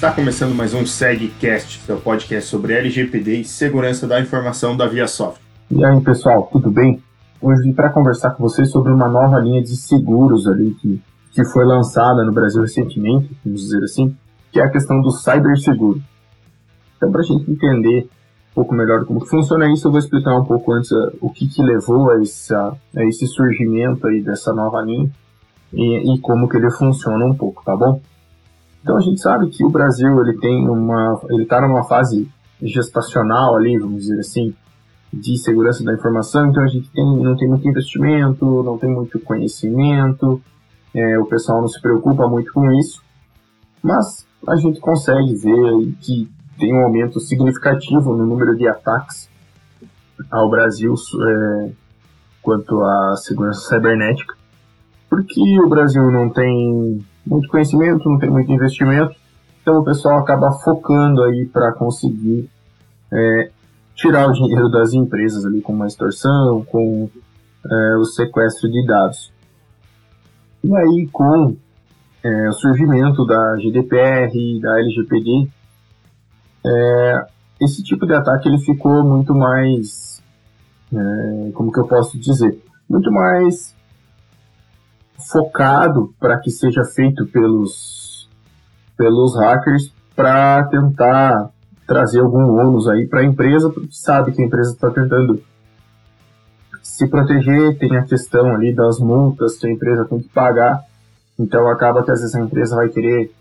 Está começando mais um SegCast, seu podcast sobre LGPD e segurança da informação da ViaSoft. E aí, pessoal, tudo bem? Hoje vim para conversar com vocês sobre uma nova linha de seguros ali que, que foi lançada no Brasil recentemente, vamos dizer assim, que é a questão do cyberseguro. Então, para a gente entender um pouco melhor como funciona isso, eu vou explicar um pouco antes uh, o que, que levou a, essa, a esse surgimento aí dessa nova linha e, e como que ele funciona um pouco, tá bom? Então a gente sabe que o Brasil ele tem uma, ele está numa fase gestacional ali, vamos dizer assim, de segurança da informação. Então a gente tem, não tem muito investimento, não tem muito conhecimento, é, o pessoal não se preocupa muito com isso, mas a gente consegue ver que tem um aumento significativo no número de ataques ao Brasil é, quanto à segurança cibernética, porque o Brasil não tem muito conhecimento, não tem muito investimento, então o pessoal acaba focando aí para conseguir é, tirar o dinheiro das empresas ali com uma extorsão, com é, o sequestro de dados. E aí com é, o surgimento da GDPR da LGPD, é, esse tipo de ataque ele ficou muito mais, é, como que eu posso dizer, muito mais focado para que seja feito pelos, pelos hackers para tentar trazer algum ônus aí para a empresa, porque sabe que a empresa está tentando se proteger, tem a questão ali das multas que a empresa tem que pagar, então acaba que às vezes a empresa vai querer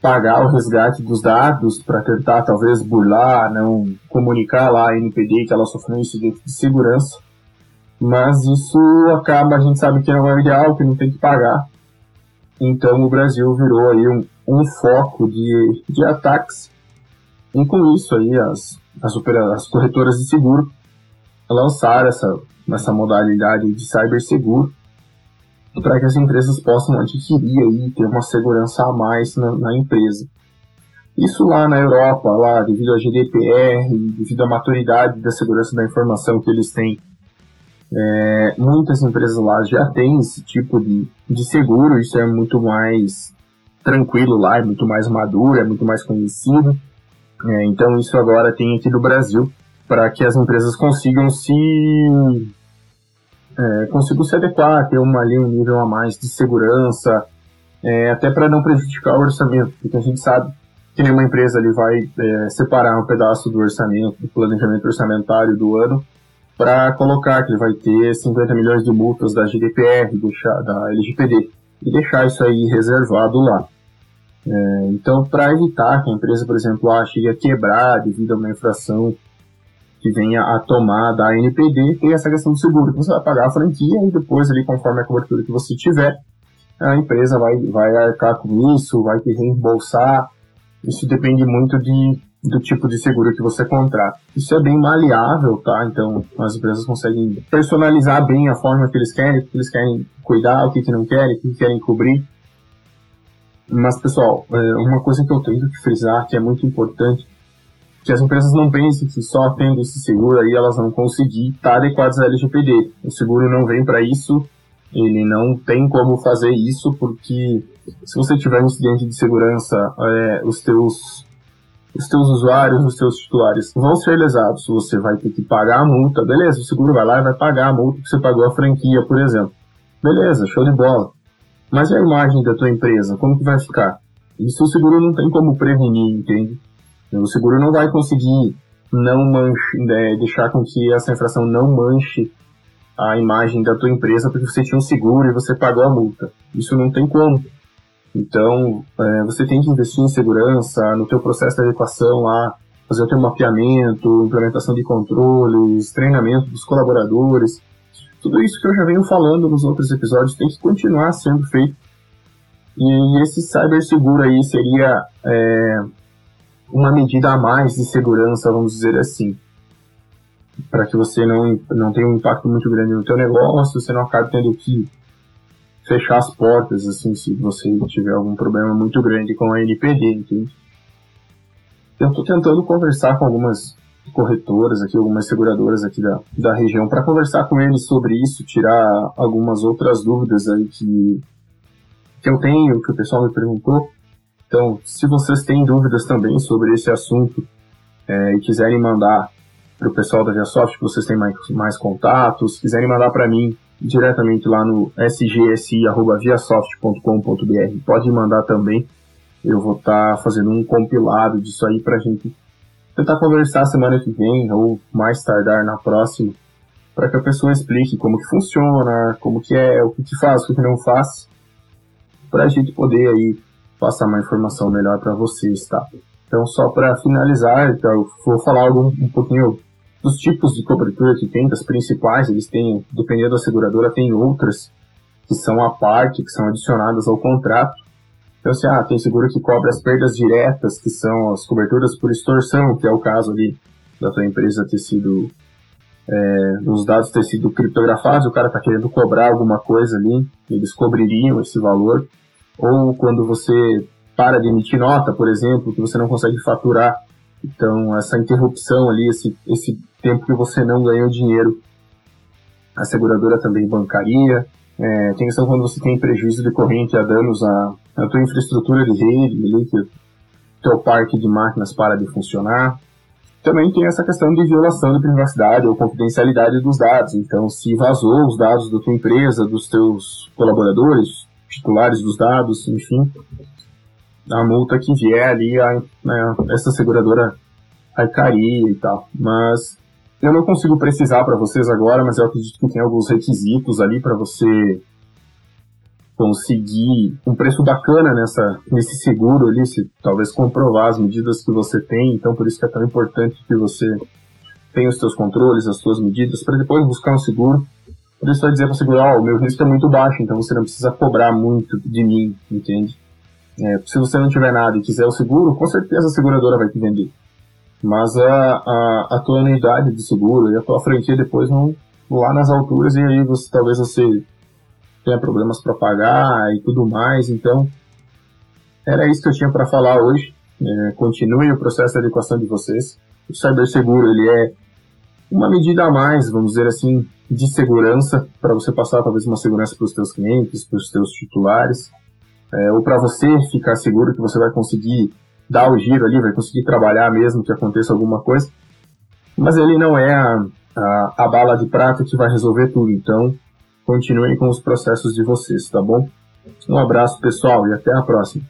pagar o resgate dos dados para tentar talvez burlar, não comunicar lá a NPD que ela sofreu um incidente de segurança mas isso acaba, a gente sabe que não é o ideal, que não tem que pagar. Então o Brasil virou aí um, um foco de, de ataques. E com isso aí as, as, as corretoras de seguro lançaram essa, essa modalidade de cyberseguro para que as empresas possam adquirir aí ter uma segurança a mais na, na empresa. Isso lá na Europa, lá devido à GDPR, devido à maturidade da segurança da informação que eles têm é, muitas empresas lá já têm esse tipo de, de seguro, isso é muito mais tranquilo lá, é muito mais maduro, é muito mais conhecido. É, então isso agora tem aqui no Brasil para que as empresas consigam se é, consigam se adequar, ter uma, ali, um nível a mais de segurança, é, até para não prejudicar o orçamento, porque a gente sabe que nenhuma empresa ali vai é, separar um pedaço do orçamento, do planejamento orçamentário do ano, para colocar que ele vai ter 50 milhões de multas da GDPR, deixar, da LGPD, e deixar isso aí reservado lá. É, então, para evitar que a empresa, por exemplo, ah, chegue a quebrar devido a uma infração que venha a tomar da NPD, tem essa questão do seguro. Você vai pagar a franquia e depois, ali, conforme a cobertura que você tiver, a empresa vai, vai arcar com isso, vai te reembolsar. Isso depende muito de do tipo de seguro que você contrata. Isso é bem maleável, tá? Então as empresas conseguem personalizar bem a forma que eles querem, o que eles querem cuidar, o que, que não querem, o que querem cobrir. Mas, pessoal, é, uma coisa que eu tenho que frisar, que é muito importante, que as empresas não pensem que só tendo esse seguro aí elas vão conseguir estar adequadas à LGPD. O seguro não vem para isso, ele não tem como fazer isso, porque se você tiver um incidente de segurança, é, os teus os teus usuários, os teus titulares vão ser lesados. Você vai ter que pagar a multa, beleza, o seguro vai lá e vai pagar a multa que você pagou a franquia, por exemplo. Beleza, show de bola. Mas e a imagem da tua empresa? Como que vai ficar? Isso o seguro não tem como prevenir, entende? O seguro não vai conseguir não manche, né, deixar com que essa infração não manche a imagem da tua empresa porque você tinha um seguro e você pagou a multa. Isso não tem como. Então, é, você tem que investir em segurança, no teu processo de adequação lá, fazer o teu mapeamento, implementação de controles, treinamento dos colaboradores. Tudo isso que eu já venho falando nos outros episódios tem que continuar sendo feito. E esse cyberseguro aí seria é, uma medida a mais de segurança, vamos dizer assim. Para que você não, não tenha um impacto muito grande no teu negócio, você não acabe tendo que fechar as portas, assim, se você tiver algum problema muito grande com a NPD, entende? Eu estou tentando conversar com algumas corretoras aqui, algumas seguradoras aqui da, da região, para conversar com eles sobre isso, tirar algumas outras dúvidas aí que, que eu tenho, que o pessoal me perguntou. Então, se vocês têm dúvidas também sobre esse assunto é, e quiserem mandar para o pessoal da ViaSoft, que vocês têm mais, mais contatos, quiserem mandar para mim diretamente lá no sgsi.viasoft.com.br, pode mandar também. Eu vou estar tá fazendo um compilado disso aí para gente tentar conversar semana que vem ou mais tardar na próxima, para que a pessoa explique como que funciona, como que é, o que, que faz, o que não faz, para a gente poder aí passar uma informação melhor para vocês, tá? Então, só para finalizar, então, eu vou falar algo um pouquinho dos tipos de cobertura que tem, das principais, eles têm, dependendo da seguradora, tem outras que são a parte, que são adicionadas ao contrato. Então, assim, ah, tem seguro que cobre as perdas diretas, que são as coberturas por extorsão, que é o caso ali da tua empresa ter sido, é, os dados ter sido criptografados, o cara está querendo cobrar alguma coisa ali, eles cobririam esse valor. Ou quando você para de emitir nota, por exemplo, que você não consegue faturar, então essa interrupção ali, esse, esse tempo que você não ganhou dinheiro, a seguradora também bancaria. É, tem questão quando você tem prejuízo decorrente a danos à, à tua infraestrutura de rede, ali, o teu parque de máquinas para de funcionar. Também tem essa questão de violação de privacidade ou confidencialidade dos dados. Então, se vazou os dados da tua empresa, dos teus colaboradores, titulares dos dados, enfim, a multa que vier ali, a, né, essa seguradora arcaria e tal. Mas eu não consigo precisar para vocês agora, mas eu acredito que tem alguns requisitos ali para você conseguir um preço bacana nessa, nesse seguro ali, se talvez comprovar as medidas que você tem. Então, por isso que é tão importante que você tenha os seus controles, as suas medidas, para depois buscar um seguro. Por isso vai dizer para o seguro, oh, o meu risco é muito baixo, então você não precisa cobrar muito de mim, entende? É, se você não tiver nada e quiser o seguro, com certeza a seguradora vai te vender mas a, a, a tua anuidade de seguro e a tua franquia depois vão lá nas alturas e aí você talvez você tenha problemas para pagar e tudo mais. Então, era isso que eu tinha para falar hoje. É, continue o processo de adequação de vocês. O ciberseguro ele é uma medida a mais, vamos dizer assim, de segurança para você passar talvez uma segurança para os seus clientes, para os seus titulares, é, ou para você ficar seguro que você vai conseguir dar o giro ali, vai conseguir trabalhar mesmo que aconteça alguma coisa. Mas ele não é a, a, a bala de prata que vai resolver tudo. Então, continuem com os processos de vocês, tá bom? Um abraço, pessoal, e até a próxima.